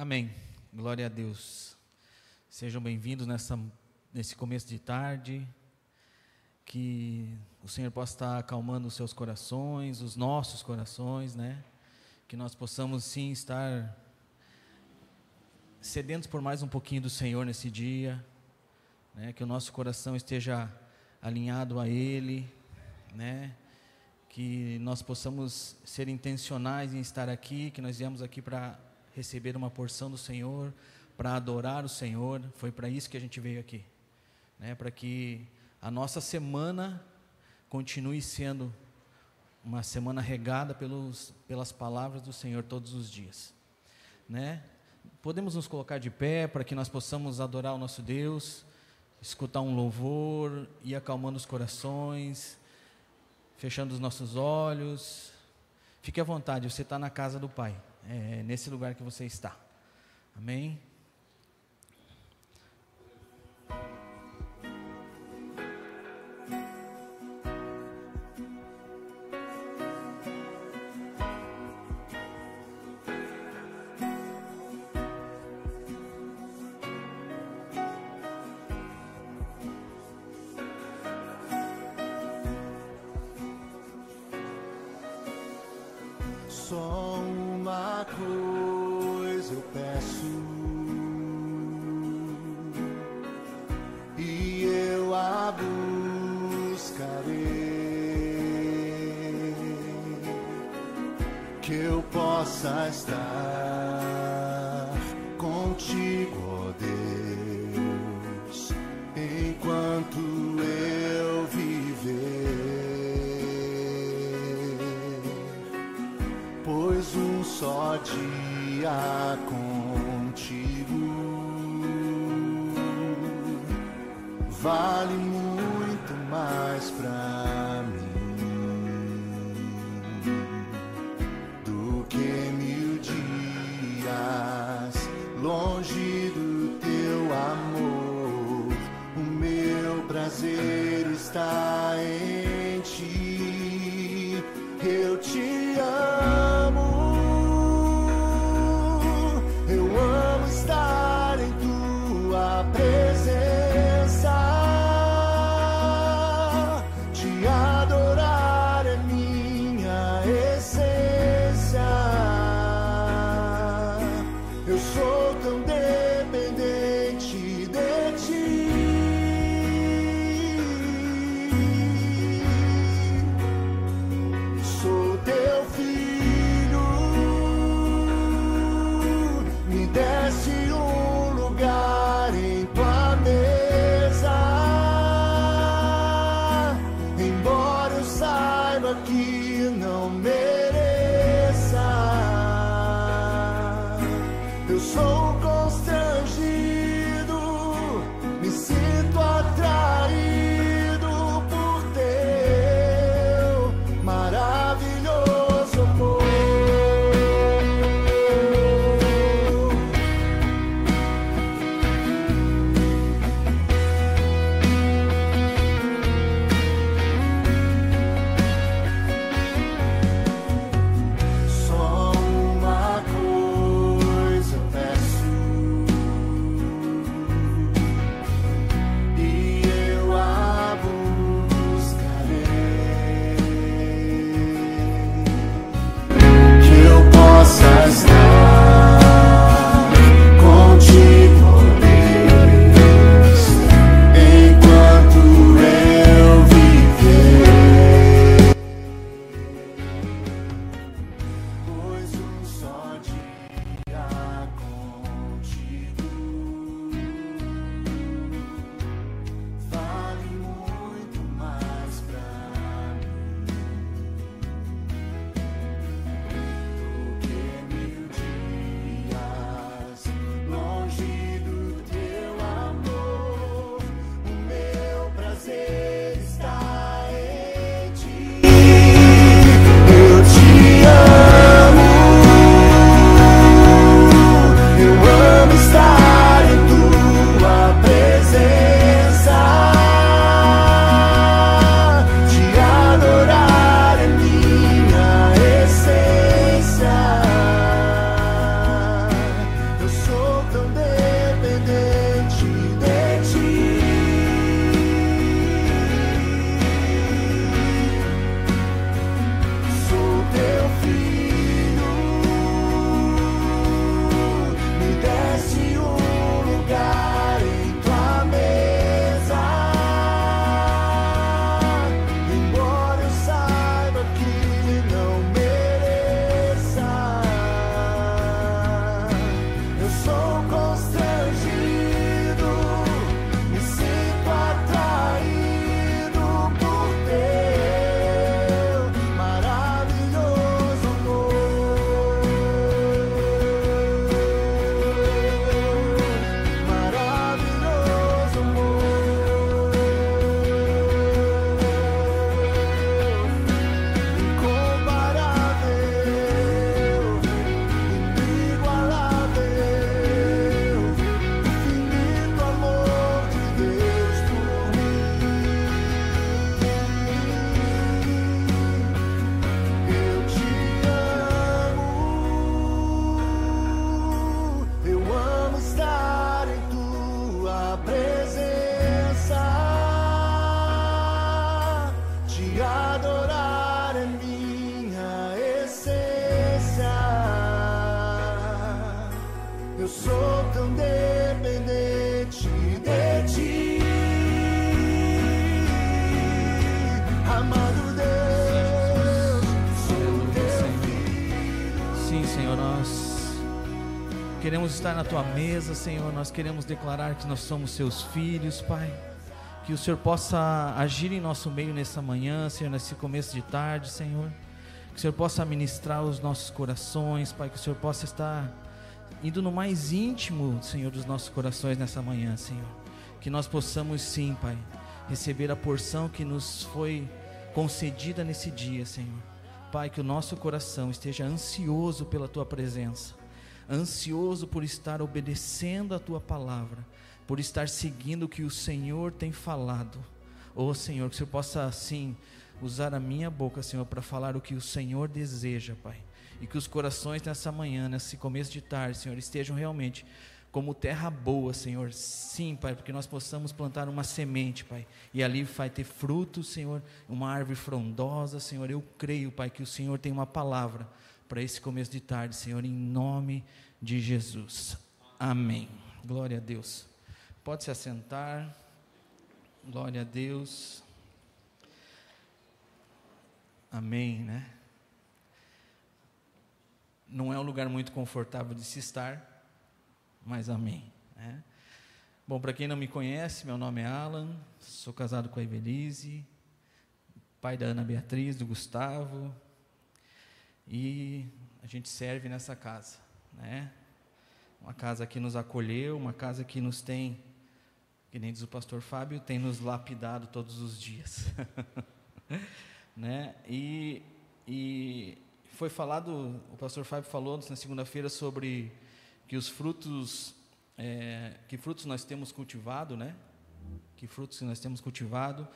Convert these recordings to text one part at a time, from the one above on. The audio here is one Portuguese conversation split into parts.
Amém. Glória a Deus. Sejam bem-vindos nessa nesse começo de tarde. Que o Senhor possa estar acalmando os seus corações, os nossos corações, né? Que nós possamos sim estar sedentos por mais um pouquinho do Senhor nesse dia, né? Que o nosso coração esteja alinhado a Ele, né? Que nós possamos ser intencionais em estar aqui, que nós viemos aqui para receber uma porção do Senhor, para adorar o Senhor. Foi para isso que a gente veio aqui, né? Para que a nossa semana continue sendo uma semana regada pelos, pelas palavras do Senhor todos os dias, né? Podemos nos colocar de pé para que nós possamos adorar o nosso Deus, escutar um louvor e acalmando os corações, fechando os nossos olhos. Fique à vontade, você está na casa do Pai, é nesse lugar que você está. Amém? Só prazer está estar na tua mesa, Senhor. Nós queremos declarar que nós somos seus filhos, Pai. Que o Senhor possa agir em nosso meio nessa manhã, Senhor, nesse começo de tarde, Senhor. Que o Senhor possa ministrar os nossos corações, Pai. Que o Senhor possa estar indo no mais íntimo, Senhor, dos nossos corações nessa manhã, Senhor. Que nós possamos sim, Pai, receber a porção que nos foi concedida nesse dia, Senhor. Pai, que o nosso coração esteja ansioso pela tua presença, ansioso por estar obedecendo a tua palavra, por estar seguindo o que o Senhor tem falado. Oh, Senhor, que o Senhor possa assim usar a minha boca, Senhor, para falar o que o Senhor deseja, Pai. E que os corações nessa manhã, nesse começo de tarde, Senhor, estejam realmente como terra boa, Senhor. Sim, Pai, porque nós possamos plantar uma semente, Pai, e ali vai ter fruto, Senhor, uma árvore frondosa, Senhor. Eu creio, Pai, que o Senhor tem uma palavra para esse começo de tarde, Senhor, em nome de Jesus. Amém. Glória a Deus. Pode se assentar. Glória a Deus. Amém, né? Não é um lugar muito confortável de se estar, mas amém. Né? Bom, para quem não me conhece, meu nome é Alan, sou casado com a Evelise, pai da Ana Beatriz, do Gustavo, e a gente serve nessa casa, né? Uma casa que nos acolheu, uma casa que nos tem, que nem diz o pastor Fábio, tem nos lapidado todos os dias, né? E, e foi falado, o pastor Fábio falou na segunda-feira sobre que os frutos, é, que frutos nós temos cultivado, né? Que frutos nós temos cultivado.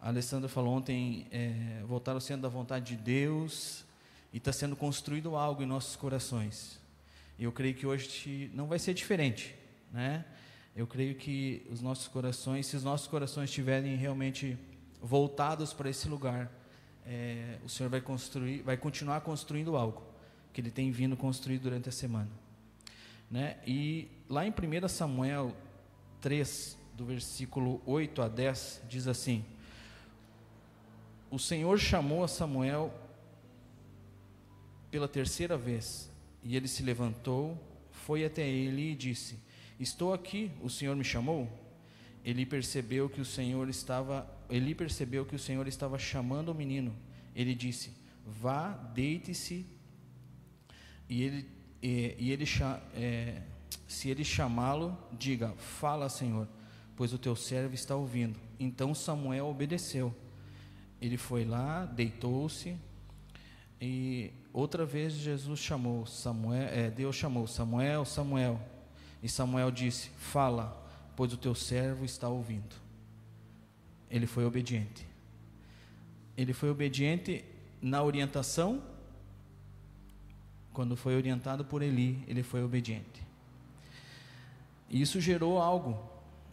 A Alessandra falou ontem, é, voltaram sendo da vontade de Deus e está sendo construído algo em nossos corações. E eu creio que hoje não vai ser diferente, né? Eu creio que os nossos corações, se os nossos corações estiverem realmente voltados para esse lugar, é, o Senhor vai construir, vai continuar construindo algo que Ele tem vindo construir durante a semana. Né? E lá em 1 Samuel 3, do versículo 8 a 10, diz assim: O Senhor chamou a Samuel pela terceira vez, e ele se levantou, foi até ele e disse: Estou aqui, o Senhor me chamou? Ele percebeu que o Senhor estava, ele percebeu que o Senhor estava chamando o menino. Ele disse: Vá, deite-se. E ele e, e ele, é, se ele chamá-lo, diga: Fala, Senhor, pois o teu servo está ouvindo. Então Samuel obedeceu. Ele foi lá, deitou-se, e outra vez Jesus chamou Samuel, é, Deus chamou Samuel, Samuel. E Samuel disse: Fala, pois o teu servo está ouvindo. Ele foi obediente. Ele foi obediente na orientação quando foi orientado por Eli, ele foi obediente. E isso gerou algo.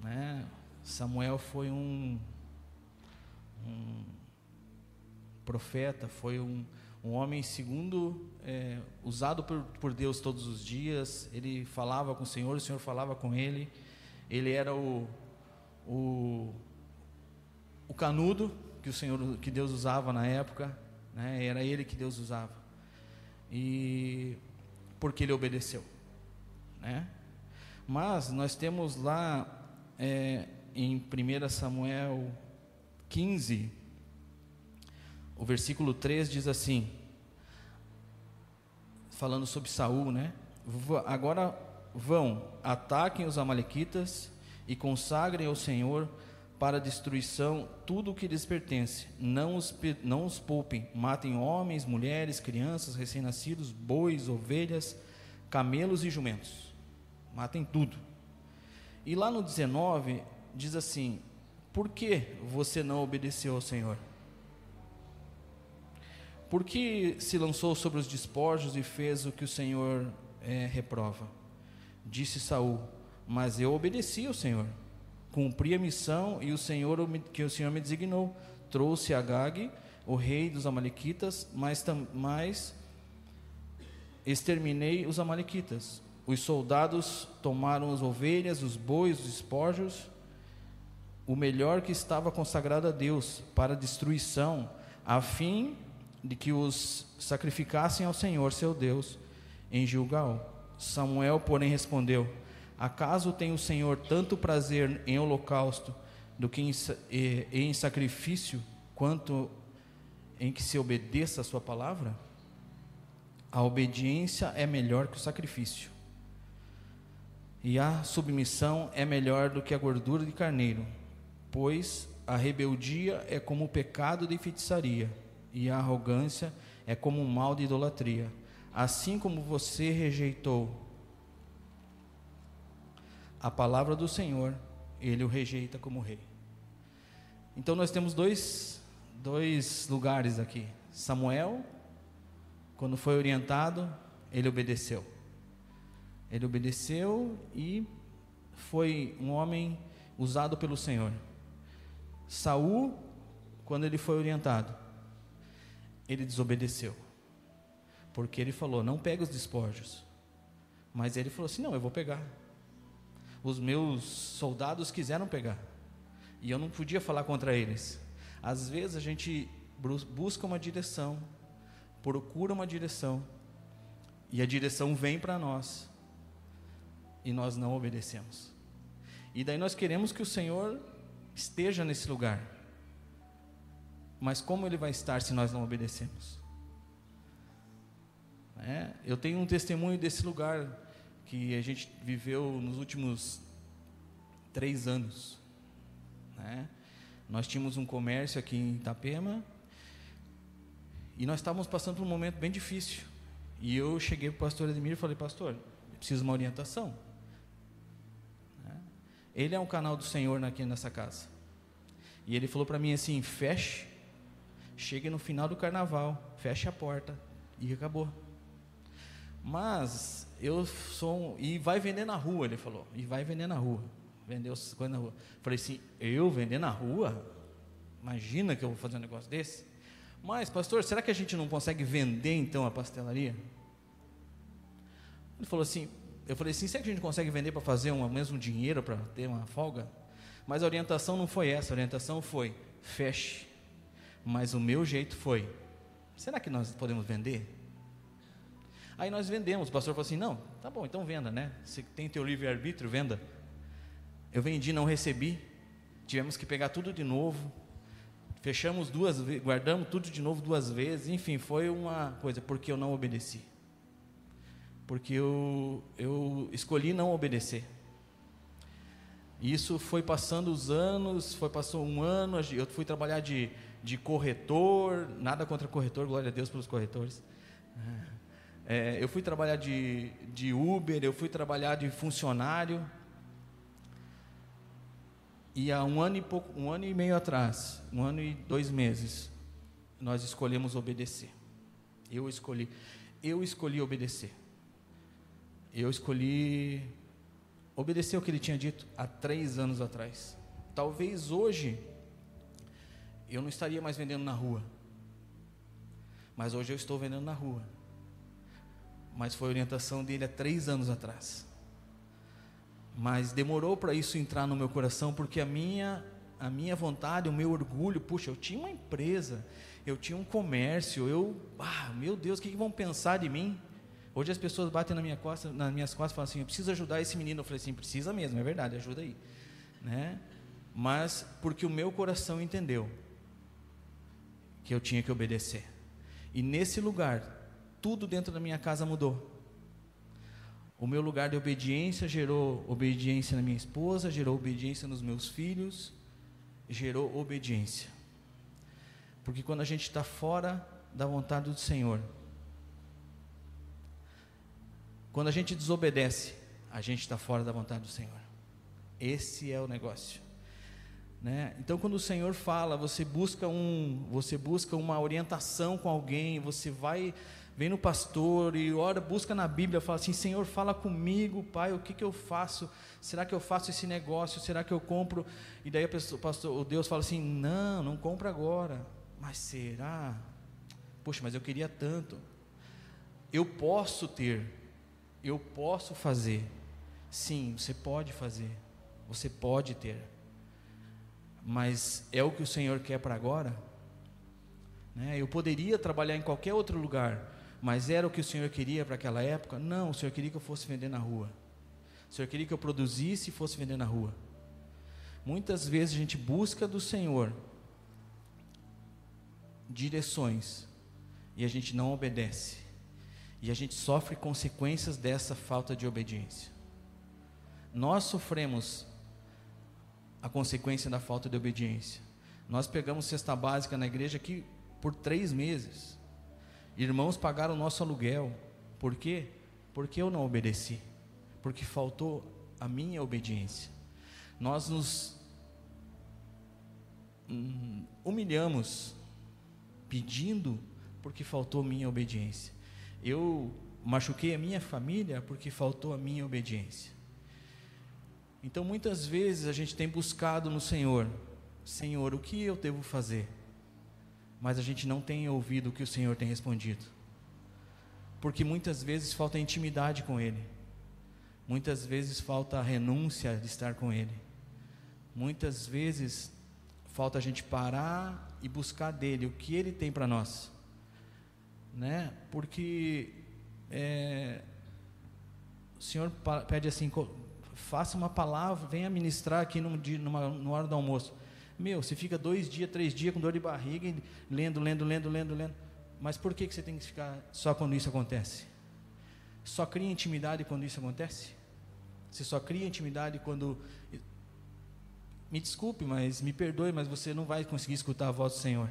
Né? Samuel foi um, um profeta, foi um, um homem segundo, é, usado por, por Deus todos os dias. Ele falava com o Senhor, o Senhor falava com ele. Ele era o, o, o canudo que o Senhor, que Deus usava na época. Né? Era ele que Deus usava e porque ele obedeceu, né? Mas nós temos lá é, em 1 Samuel 15, o versículo 3 diz assim, falando sobre Saul, né? Agora vão, ataquem os amalequitas e consagrem ao Senhor para destruição tudo o que lhes pertence. Não os, não os poupem. Matem homens, mulheres, crianças, recém-nascidos, bois, ovelhas, camelos e jumentos. Matem tudo. E lá no 19 diz assim: Por que você não obedeceu ao Senhor? Por que se lançou sobre os despojos e fez o que o Senhor é, reprova? Disse Saul: Mas eu obedeci ao Senhor cumpri a missão e o Senhor que o Senhor me designou. Trouxe Agag, o rei dos amalequitas, mas, exterminei os amalequitas. Os soldados tomaram as ovelhas, os bois, os espojos, o melhor que estava consagrado a Deus para destruição, a fim de que os sacrificassem ao Senhor seu Deus em Gilgal. Samuel, porém, respondeu: Acaso tem o Senhor tanto prazer em holocausto do que em, em sacrifício, quanto em que se obedeça a sua palavra? A obediência é melhor que o sacrifício, e a submissão é melhor do que a gordura de carneiro, pois a rebeldia é como o pecado de feitiçaria, e a arrogância é como o mal de idolatria. Assim como você rejeitou a palavra do Senhor, ele o rejeita como rei. Então nós temos dois, dois lugares aqui. Samuel, quando foi orientado, ele obedeceu. Ele obedeceu e foi um homem usado pelo Senhor. Saul, quando ele foi orientado, ele desobedeceu. Porque ele falou: "Não pega os despojos". Mas ele falou assim: "Não, eu vou pegar". Os meus soldados quiseram pegar. E eu não podia falar contra eles. Às vezes a gente busca uma direção, procura uma direção, e a direção vem para nós, e nós não obedecemos. E daí nós queremos que o Senhor esteja nesse lugar. Mas como ele vai estar se nós não obedecemos? É, eu tenho um testemunho desse lugar que a gente viveu nos últimos três anos. Né? Nós tínhamos um comércio aqui em Itapema e nós estávamos passando por um momento bem difícil. E eu cheguei para o pastor Edmir e falei, pastor, eu preciso de uma orientação. Né? Ele é um canal do Senhor aqui nessa casa. E ele falou para mim assim: feche, chegue no final do carnaval, feche a porta e acabou. Mas eu sou um, e vai vender na rua, ele falou, e vai vender na rua, vendeu coisas na rua. Falei assim, eu vender na rua? Imagina que eu vou fazer um negócio desse? Mas, pastor, será que a gente não consegue vender então a pastelaria? Ele falou assim, eu falei assim, será que a gente consegue vender para fazer o mesmo dinheiro para ter uma folga? Mas a orientação não foi essa, a orientação foi feche. Mas o meu jeito foi, será que nós podemos vender? Aí nós vendemos. O pastor falou assim: não, tá bom, então venda, né? Você tem teu livre-arbítrio, venda. Eu vendi, não recebi. Tivemos que pegar tudo de novo. Fechamos duas vezes, guardamos tudo de novo duas vezes. Enfim, foi uma coisa, porque eu não obedeci. Porque eu, eu escolhi não obedecer. Isso foi passando os anos, foi passou um ano, eu fui trabalhar de, de corretor, nada contra corretor, glória a Deus pelos corretores. É, eu fui trabalhar de, de Uber, eu fui trabalhar de funcionário. E há um ano, e pouco, um ano e meio atrás, um ano e dois meses, nós escolhemos obedecer. Eu escolhi, eu escolhi obedecer. Eu escolhi obedecer o que ele tinha dito há três anos atrás. Talvez hoje eu não estaria mais vendendo na rua, mas hoje eu estou vendendo na rua mas foi orientação dele há três anos atrás. Mas demorou para isso entrar no meu coração, porque a minha, a minha vontade, o meu orgulho, puxa, eu tinha uma empresa, eu tinha um comércio, eu, ah, meu Deus, o que, que vão pensar de mim? Hoje as pessoas batem na minha costa, nas minhas costas e falam assim, eu preciso ajudar esse menino. Eu falei assim, precisa mesmo, é verdade, ajuda aí. Né? Mas porque o meu coração entendeu que eu tinha que obedecer. E nesse lugar, tudo dentro da minha casa mudou. O meu lugar de obediência gerou obediência na minha esposa, gerou obediência nos meus filhos, gerou obediência. Porque quando a gente está fora da vontade do Senhor, quando a gente desobedece, a gente está fora da vontade do Senhor. Esse é o negócio. Né? Então, quando o Senhor fala, você busca um, você busca uma orientação com alguém, você vai vem no pastor e ora, busca na Bíblia, fala assim: Senhor, fala comigo, Pai, o que, que eu faço? Será que eu faço esse negócio? Será que eu compro? E daí pessoa, o pastor, o Deus fala assim: Não, não compra agora. Mas será? Poxa, mas eu queria tanto. Eu posso ter, eu posso fazer. Sim, você pode fazer, você pode ter. Mas é o que o Senhor quer para agora? Né? Eu poderia trabalhar em qualquer outro lugar, Mas era o que o Senhor queria para aquela época? Não, o Senhor queria que eu fosse vender na rua. O Senhor queria que eu produzisse e fosse vender na rua. Muitas vezes a gente busca do Senhor direções e a gente não obedece. E a gente sofre consequências dessa falta de obediência. Nós sofremos a consequência da falta de obediência. Nós pegamos cesta básica na igreja aqui por três meses. Irmãos pagaram o nosso aluguel. Por quê? Porque eu não obedeci. Porque faltou a minha obediência. Nós nos hum, humilhamos pedindo porque faltou minha obediência. Eu machuquei a minha família porque faltou a minha obediência. Então muitas vezes a gente tem buscado no Senhor, Senhor, o que eu devo fazer? Mas a gente não tem ouvido o que o Senhor tem respondido. Porque muitas vezes falta intimidade com Ele. Muitas vezes falta a renúncia de estar com Ele. Muitas vezes falta a gente parar e buscar dele o que Ele tem para nós né? Porque é, o Senhor pede assim, faça uma palavra, venha ministrar aqui num dia, numa, numa hora do almoço. Meu, você fica dois dias, três dias com dor de barriga, lendo, lendo, lendo, lendo, lendo. Mas por que, que você tem que ficar só quando isso acontece? Só cria intimidade quando isso acontece? Você só cria intimidade quando. Me desculpe, mas me perdoe, mas você não vai conseguir escutar a voz do Senhor.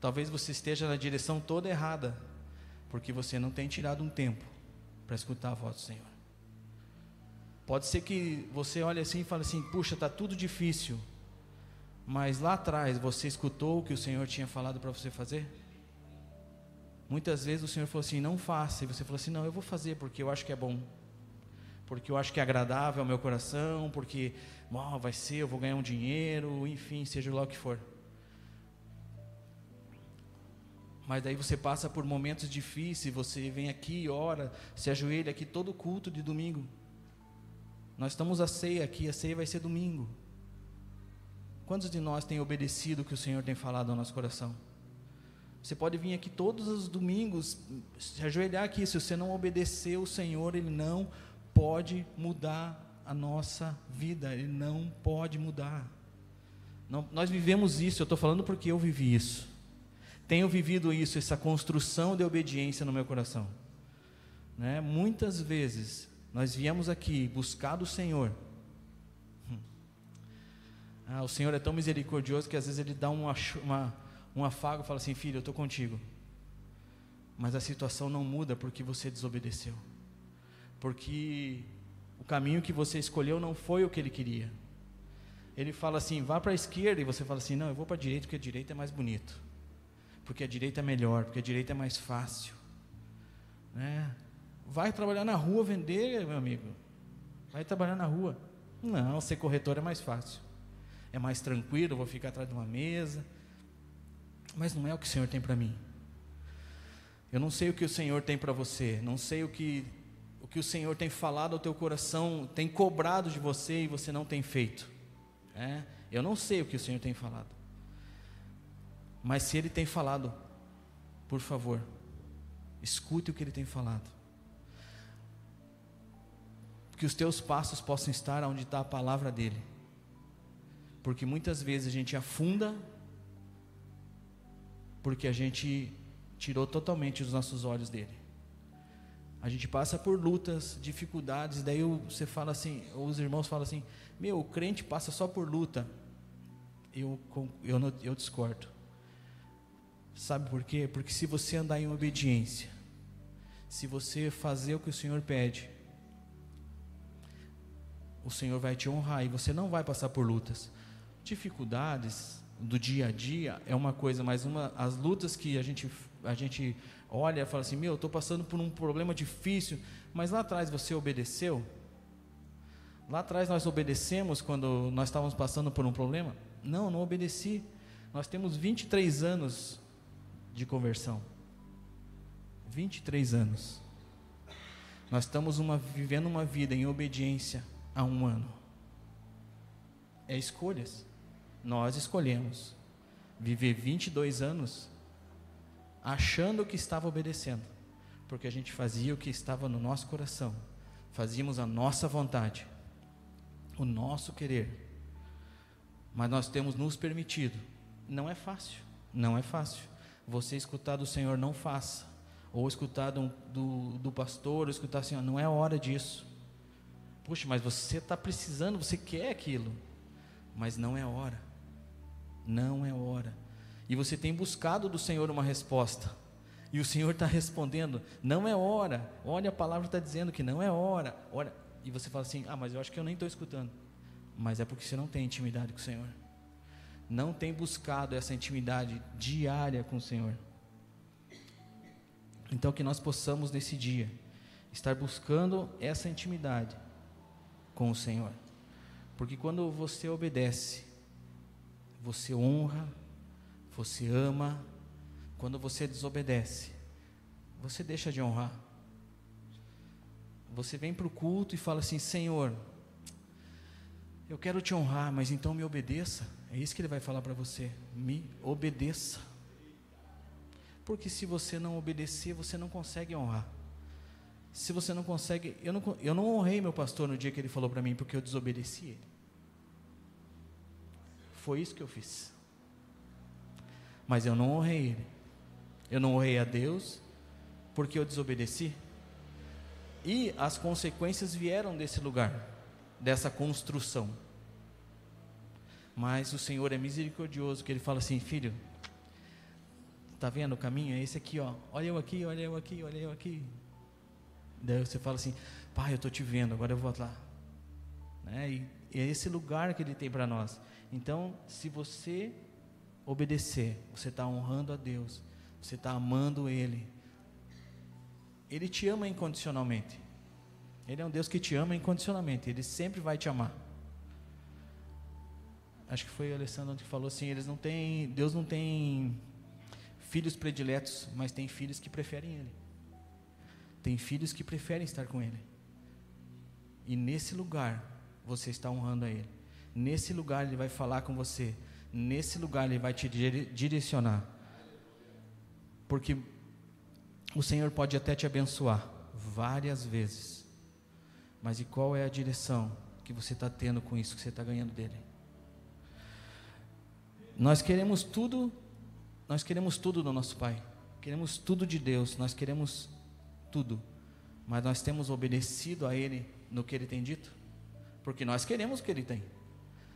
Talvez você esteja na direção toda errada, porque você não tem tirado um tempo para escutar a voz do Senhor. Pode ser que você olhe assim e fale assim: puxa, está tudo difícil, mas lá atrás você escutou o que o Senhor tinha falado para você fazer? Muitas vezes o Senhor falou assim: não faça, e você falou assim: não, eu vou fazer porque eu acho que é bom, porque eu acho que é agradável ao meu coração, porque oh, vai ser, eu vou ganhar um dinheiro, enfim, seja lá o que for. Mas daí você passa por momentos difíceis, você vem aqui, ora, se ajoelha aqui todo culto de domingo. Nós estamos a ceia aqui, a ceia vai ser domingo. Quantos de nós têm obedecido o que o Senhor tem falado ao nosso coração? Você pode vir aqui todos os domingos, se ajoelhar aqui, se você não obedecer o Senhor, Ele não pode mudar a nossa vida, Ele não pode mudar. Não, nós vivemos isso, eu estou falando porque eu vivi isso. Tenho vivido isso, essa construção de obediência no meu coração. Né? Muitas vezes nós viemos aqui buscar do Senhor. Hum. Ah, o Senhor é tão misericordioso que às vezes Ele dá uma, uma, um afago e fala assim: Filho, eu estou contigo. Mas a situação não muda porque você desobedeceu. Porque o caminho que você escolheu não foi o que Ele queria. Ele fala assim: vá para a esquerda, e você fala assim: não, eu vou para a direita porque a direita é mais bonito porque a direita é melhor, porque a direita é mais fácil. Né? Vai trabalhar na rua vender, meu amigo. Vai trabalhar na rua. Não, ser corretor é mais fácil. É mais tranquilo, vou ficar atrás de uma mesa. Mas não é o que o Senhor tem para mim. Eu não sei o que o Senhor tem para você, não sei o que o que o Senhor tem falado ao teu coração, tem cobrado de você e você não tem feito. É? Eu não sei o que o Senhor tem falado. Mas se ele tem falado, por favor, escute o que ele tem falado. Que os teus passos possam estar onde está a palavra dele. Porque muitas vezes a gente afunda, porque a gente tirou totalmente os nossos olhos dele. A gente passa por lutas, dificuldades, daí você fala assim, ou os irmãos falam assim: Meu, o crente passa só por luta. Eu, eu, eu discordo. Sabe por quê? Porque se você andar em obediência, se você fazer o que o Senhor pede, o Senhor vai te honrar e você não vai passar por lutas. Dificuldades do dia a dia é uma coisa, mas uma, as lutas que a gente, a gente olha e fala assim: Meu, eu estou passando por um problema difícil, mas lá atrás você obedeceu? Lá atrás nós obedecemos quando nós estávamos passando por um problema? Não, não obedeci. Nós temos 23 anos de conversão. 23 anos. Nós estamos uma, vivendo uma vida em obediência há um ano. É escolhas. Nós escolhemos viver 22 anos achando que estava obedecendo, porque a gente fazia o que estava no nosso coração, fazíamos a nossa vontade, o nosso querer. Mas nós temos nos permitido. Não é fácil, não é fácil. Você escutar do Senhor, não faça. Ou escutar do, do, do pastor, ou escutar assim, não é hora disso. Puxa, mas você está precisando, você quer aquilo. Mas não é hora. Não é hora. E você tem buscado do Senhor uma resposta. E o Senhor está respondendo, não é hora. Olha, a palavra está dizendo que não é hora. Olha, e você fala assim, ah, mas eu acho que eu nem estou escutando. Mas é porque você não tem intimidade com o Senhor. Não tem buscado essa intimidade diária com o Senhor. Então que nós possamos nesse dia estar buscando essa intimidade com o Senhor. Porque quando você obedece, você honra, você ama. Quando você desobedece, você deixa de honrar. Você vem para o culto e fala assim: Senhor, eu quero te honrar, mas então me obedeça. É isso que ele vai falar para você: me obedeça. Porque se você não obedecer, você não consegue honrar. Se você não consegue, eu não, eu não honrei meu pastor no dia que ele falou para mim, porque eu desobedeci ele. Foi isso que eu fiz. Mas eu não honrei ele. Eu não honrei a Deus, porque eu desobedeci. E as consequências vieram desse lugar, dessa construção. Mas o Senhor é misericordioso, que Ele fala assim, filho, tá vendo o caminho? É esse aqui, ó. Olha eu aqui, olha eu aqui, olha eu aqui. Daí você fala assim, pai, eu estou te vendo, agora eu vou lá. Né? E, é esse lugar que Ele tem para nós. Então, se você obedecer, você está honrando a Deus, você está amando Ele. Ele te ama incondicionalmente. Ele é um Deus que te ama incondicionalmente. Ele sempre vai te amar. Acho que foi o Alessandro que falou assim: eles não têm, Deus não tem filhos prediletos, mas tem filhos que preferem Ele. Tem filhos que preferem estar com Ele. E nesse lugar você está honrando a Ele. Nesse lugar Ele vai falar com você. Nesse lugar Ele vai te direcionar. Porque o Senhor pode até te abençoar várias vezes. Mas e qual é a direção que você está tendo com isso que você está ganhando dele? Nós queremos tudo, nós queremos tudo do nosso Pai. Queremos tudo de Deus, nós queremos tudo. Mas nós temos obedecido a Ele no que Ele tem dito? Porque nós queremos o que Ele tem.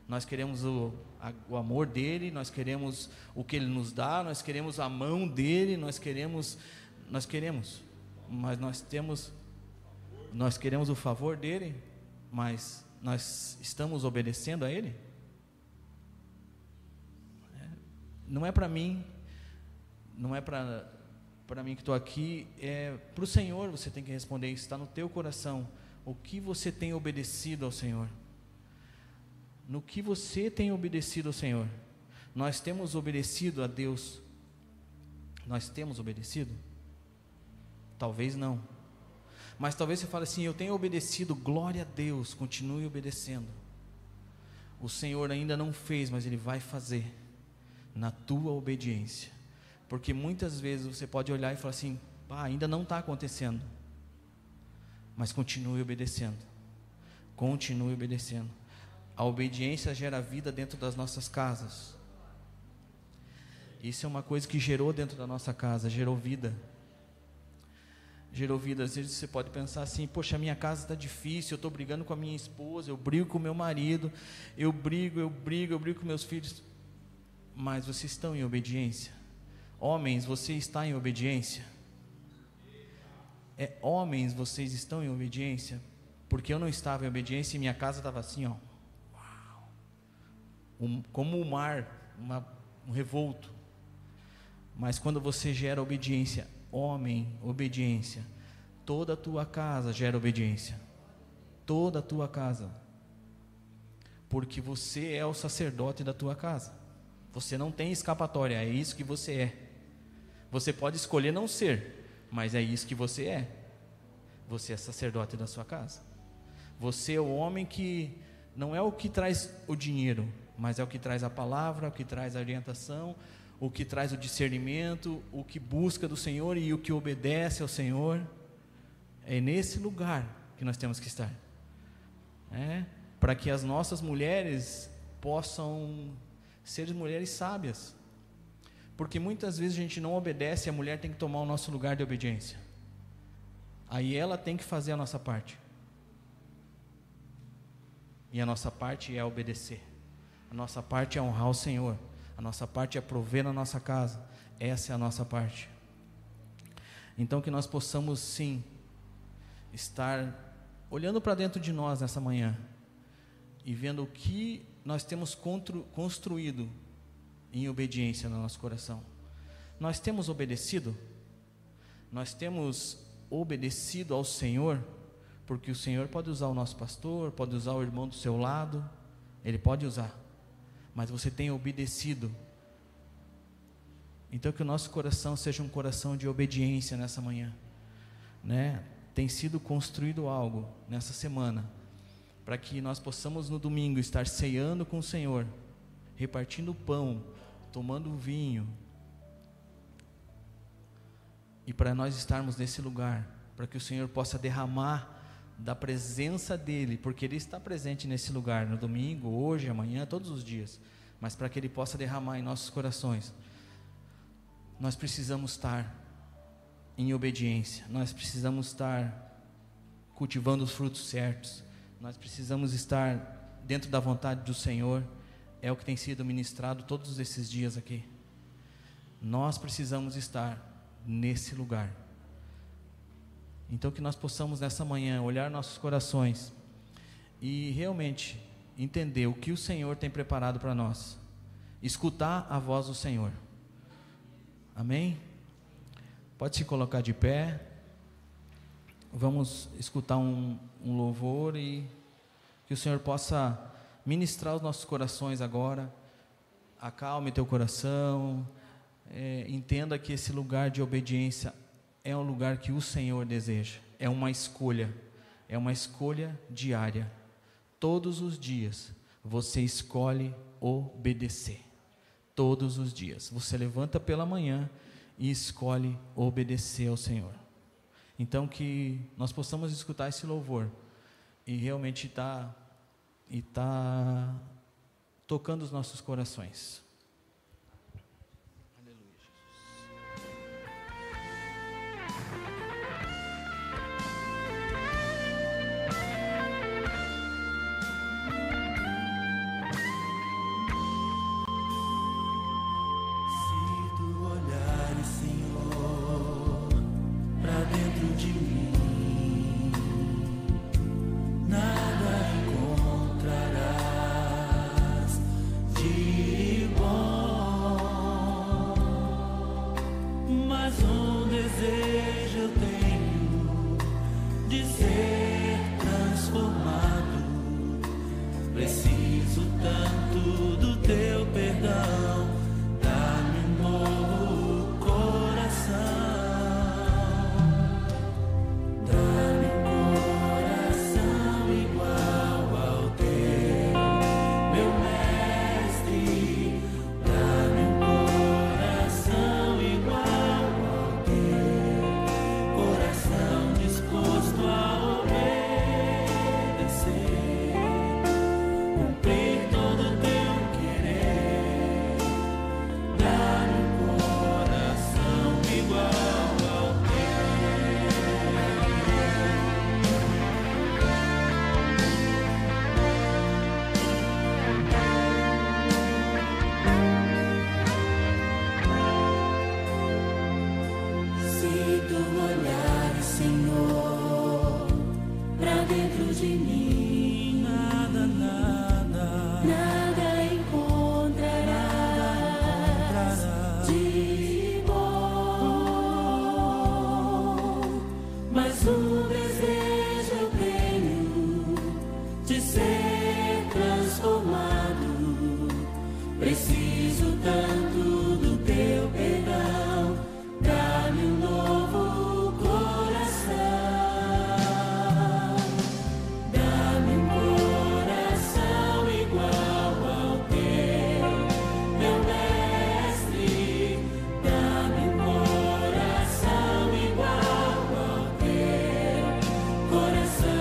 Nós queremos o, a, o amor dele, nós queremos o que ele nos dá, nós queremos a mão dele, nós queremos, nós queremos, mas nós temos, nós queremos o favor dele, mas nós estamos obedecendo a ele? É, não é para mim, não é para para mim que estou aqui, é para o Senhor você tem que responder está no teu coração. O que você tem obedecido ao Senhor? no que você tem obedecido ao Senhor. Nós temos obedecido a Deus. Nós temos obedecido? Talvez não. Mas talvez você fale assim: Eu tenho obedecido, glória a Deus, continue obedecendo. O Senhor ainda não fez, mas Ele vai fazer na tua obediência. Porque muitas vezes você pode olhar e falar assim: ah, ainda não está acontecendo. Mas continue obedecendo. Continue obedecendo. A obediência gera vida dentro das nossas casas. Isso é uma coisa que gerou dentro da nossa casa, gerou vida. Gerou vida. Às vezes você pode pensar assim: poxa, minha casa está difícil, eu estou brigando com a minha esposa, eu brigo com meu marido, eu brigo, eu brigo, eu brigo com meus filhos. Mas vocês estão em obediência? Homens, você está em obediência? É, homens, vocês estão em obediência? Porque eu não estava em obediência e minha casa estava assim, ó um, como o mar, uma, um revolto. Mas quando você gera obediência, homem, obediência, toda a tua casa gera obediência. Toda a tua casa. Porque você é o sacerdote da tua casa. Você não tem escapatória, é isso que você é. Você pode escolher não ser, mas é isso que você é. Você é sacerdote da sua casa. Você é o homem que não é o que traz o dinheiro, mas é o que traz a palavra, o que traz a orientação, o que traz o discernimento, o que busca do Senhor e o que obedece ao Senhor. É nesse lugar que nós temos que estar. É, para que as nossas mulheres possam ser mulheres sábias. Porque muitas vezes a gente não obedece e a mulher tem que tomar o nosso lugar de obediência. Aí ela tem que fazer a nossa parte. E a nossa parte é obedecer. A nossa parte é honrar o Senhor. A nossa parte é prover na nossa casa. Essa é a nossa parte. Então que nós possamos sim estar olhando para dentro de nós nessa manhã e vendo o que nós temos construído em obediência no nosso coração. Nós temos obedecido? Nós temos obedecido ao Senhor, porque o Senhor pode usar o nosso pastor, pode usar o irmão do seu lado, ele pode usar, mas você tem obedecido. Então que o nosso coração seja um coração de obediência nessa manhã, né? Tem sido construído algo nessa semana para que nós possamos no domingo estar ceando com o Senhor, repartindo o pão, tomando vinho, e para nós estarmos nesse lugar, para que o Senhor possa derramar da presença dEle, porque Ele está presente nesse lugar, no domingo, hoje, amanhã, todos os dias, mas para que Ele possa derramar em nossos corações, nós precisamos estar em obediência, nós precisamos estar cultivando os frutos certos, nós precisamos estar dentro da vontade do Senhor, é o que tem sido ministrado todos esses dias aqui. Nós precisamos estar nesse lugar. Então, que nós possamos nessa manhã olhar nossos corações e realmente entender o que o Senhor tem preparado para nós, escutar a voz do Senhor. Amém? Pode se colocar de pé. Vamos escutar um, um louvor e que o Senhor possa ministrar os nossos corações agora. Acalme teu coração. É, entenda que esse lugar de obediência é um lugar que o Senhor deseja. É uma escolha. É uma escolha diária. Todos os dias você escolhe obedecer. Todos os dias. Você levanta pela manhã e escolhe obedecer ao Senhor. Então que nós possamos escutar esse louvor e realmente estar tá, e tá tocando os nossos corações. coração.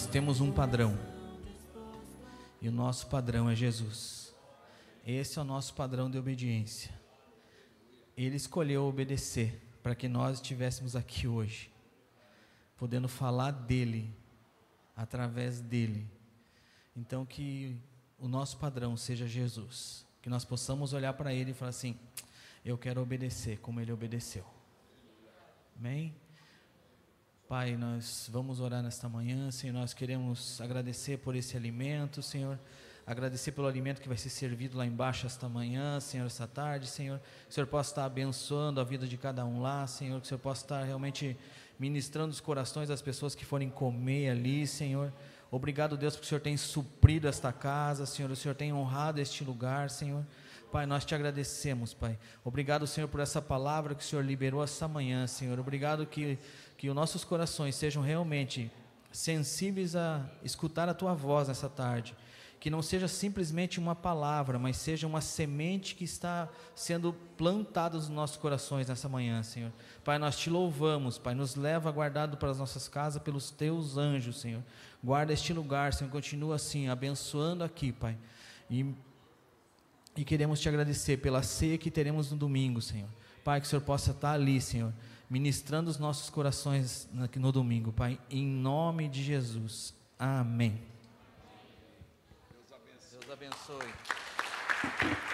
Nós temos um padrão. E o nosso padrão é Jesus. Esse é o nosso padrão de obediência. Ele escolheu obedecer para que nós estivéssemos aqui hoje, podendo falar dele, através dele. Então, que o nosso padrão seja Jesus. Que nós possamos olhar para ele e falar assim: eu quero obedecer como ele obedeceu. Amém? Pai, nós vamos orar nesta manhã, Senhor. Nós queremos agradecer por esse alimento, Senhor. Agradecer pelo alimento que vai ser servido lá embaixo esta manhã, Senhor, esta tarde, Senhor. Que o Senhor possa estar abençoando a vida de cada um lá, Senhor. Que o Senhor possa estar realmente ministrando os corações das pessoas que forem comer ali, Senhor. Obrigado, Deus, porque o Senhor tem suprido esta casa, Senhor. O Senhor tem honrado este lugar, Senhor. Pai, nós te agradecemos, Pai. Obrigado, Senhor, por essa palavra que o Senhor liberou esta manhã, Senhor. Obrigado que, que os nossos corações sejam realmente sensíveis a escutar a tua voz nessa tarde. Que não seja simplesmente uma palavra, mas seja uma semente que está sendo plantada nos nossos corações nessa manhã, Senhor. Pai, nós te louvamos, Pai. Nos leva guardado para as nossas casas pelos teus anjos, Senhor. Guarda este lugar, Senhor. Continua assim, abençoando aqui, Pai. E e queremos te agradecer pela ceia que teremos no domingo, Senhor. Pai, que o Senhor possa estar ali, Senhor, ministrando os nossos corações no domingo, Pai, em nome de Jesus. Amém. Deus abençoe. Deus abençoe.